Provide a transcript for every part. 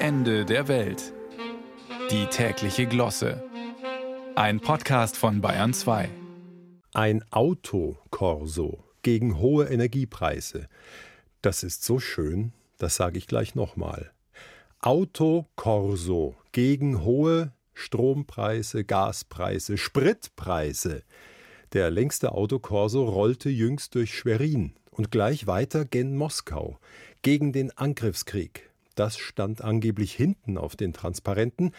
Ende der Welt. Die tägliche Glosse. Ein Podcast von Bayern 2. Ein Autokorso gegen hohe Energiepreise. Das ist so schön, das sage ich gleich nochmal. Autokorso gegen hohe Strompreise, Gaspreise, Spritpreise. Der längste Autokorso rollte jüngst durch Schwerin und gleich weiter gen Moskau gegen den Angriffskrieg. Das stand angeblich hinten auf den Transparenten,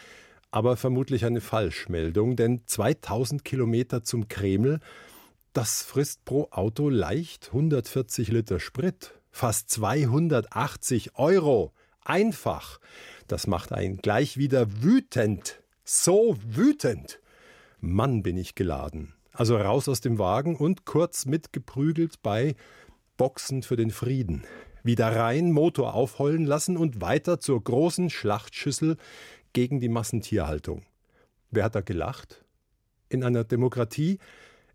aber vermutlich eine Falschmeldung, denn 2000 Kilometer zum Kreml, das frisst pro Auto leicht 140 Liter Sprit, fast 280 Euro. Einfach. Das macht einen gleich wieder wütend. So wütend. Mann, bin ich geladen. Also raus aus dem Wagen und kurz mitgeprügelt bei Boxen für den Frieden. Wieder rein, Motor aufheulen lassen und weiter zur großen Schlachtschüssel gegen die Massentierhaltung. Wer hat da gelacht? In einer Demokratie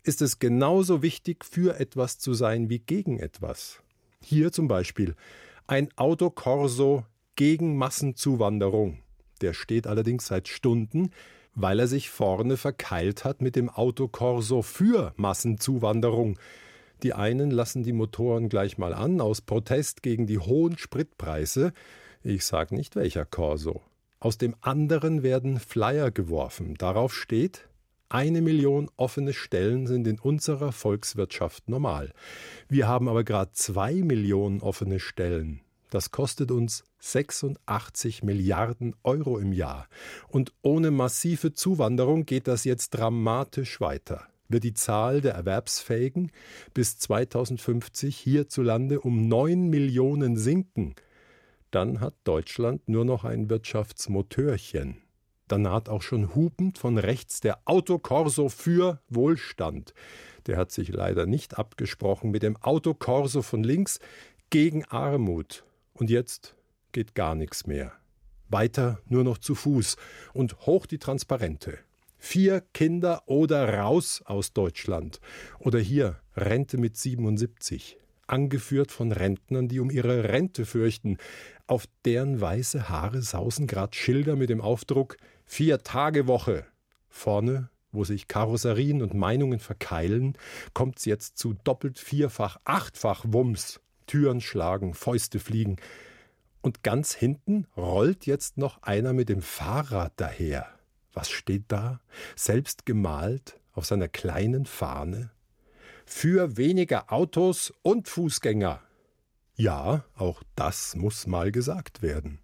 ist es genauso wichtig, für etwas zu sein wie gegen etwas. Hier zum Beispiel ein Autokorso gegen Massenzuwanderung. Der steht allerdings seit Stunden, weil er sich vorne verkeilt hat mit dem Autokorso für Massenzuwanderung. Die einen lassen die Motoren gleich mal an aus Protest gegen die hohen Spritpreise. Ich sag nicht welcher Corso. Aus dem anderen werden Flyer geworfen. Darauf steht, eine Million offene Stellen sind in unserer Volkswirtschaft normal. Wir haben aber gerade zwei Millionen offene Stellen. Das kostet uns 86 Milliarden Euro im Jahr. Und ohne massive Zuwanderung geht das jetzt dramatisch weiter wird die Zahl der Erwerbsfähigen bis 2050 hierzulande um 9 Millionen sinken, dann hat Deutschland nur noch ein Wirtschaftsmotörchen. Dann naht auch schon hupend von rechts der Autokorso für Wohlstand. Der hat sich leider nicht abgesprochen mit dem Autokorso von links gegen Armut. Und jetzt geht gar nichts mehr. Weiter nur noch zu Fuß und hoch die Transparente. Vier Kinder oder raus aus Deutschland. Oder hier Rente mit 77. Angeführt von Rentnern, die um ihre Rente fürchten. Auf deren weiße Haare sausen grad Schilder mit dem Aufdruck Vier-Tage-Woche. Vorne, wo sich Karosserien und Meinungen verkeilen, kommt's jetzt zu doppelt, vierfach, achtfach Wumms. Türen schlagen, Fäuste fliegen. Und ganz hinten rollt jetzt noch einer mit dem Fahrrad daher. Was steht da? Selbst gemalt auf seiner kleinen Fahne? Für weniger Autos und Fußgänger. Ja, auch das muss mal gesagt werden.